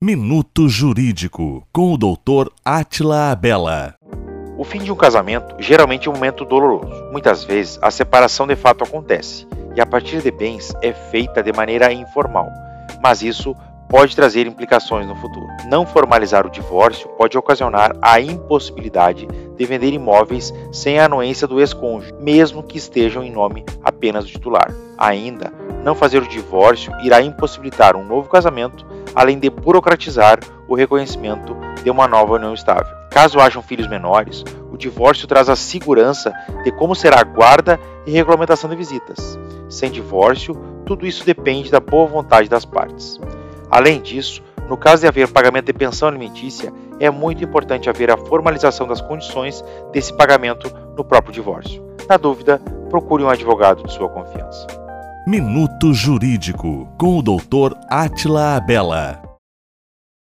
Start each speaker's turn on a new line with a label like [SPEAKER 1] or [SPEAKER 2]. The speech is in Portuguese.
[SPEAKER 1] Minuto Jurídico com o Dr. Atila Abela.
[SPEAKER 2] O fim de um casamento geralmente é um momento doloroso. Muitas vezes a separação de fato acontece e a partir de bens é feita de maneira informal, mas isso pode trazer implicações no futuro. Não formalizar o divórcio pode ocasionar a impossibilidade de vender imóveis sem a anuência do ex-cônjuge, mesmo que estejam em nome apenas do titular. Ainda, não fazer o divórcio irá impossibilitar um novo casamento além de burocratizar o reconhecimento de uma nova união estável. Caso hajam filhos menores, o divórcio traz a segurança de como será a guarda e regulamentação de visitas. Sem divórcio, tudo isso depende da boa vontade das partes. Além disso, no caso de haver pagamento de pensão alimentícia, é muito importante haver a formalização das condições desse pagamento no próprio divórcio. Na dúvida, procure um advogado de sua confiança.
[SPEAKER 1] Minuto Jurídico com o Dr. Atila Abela.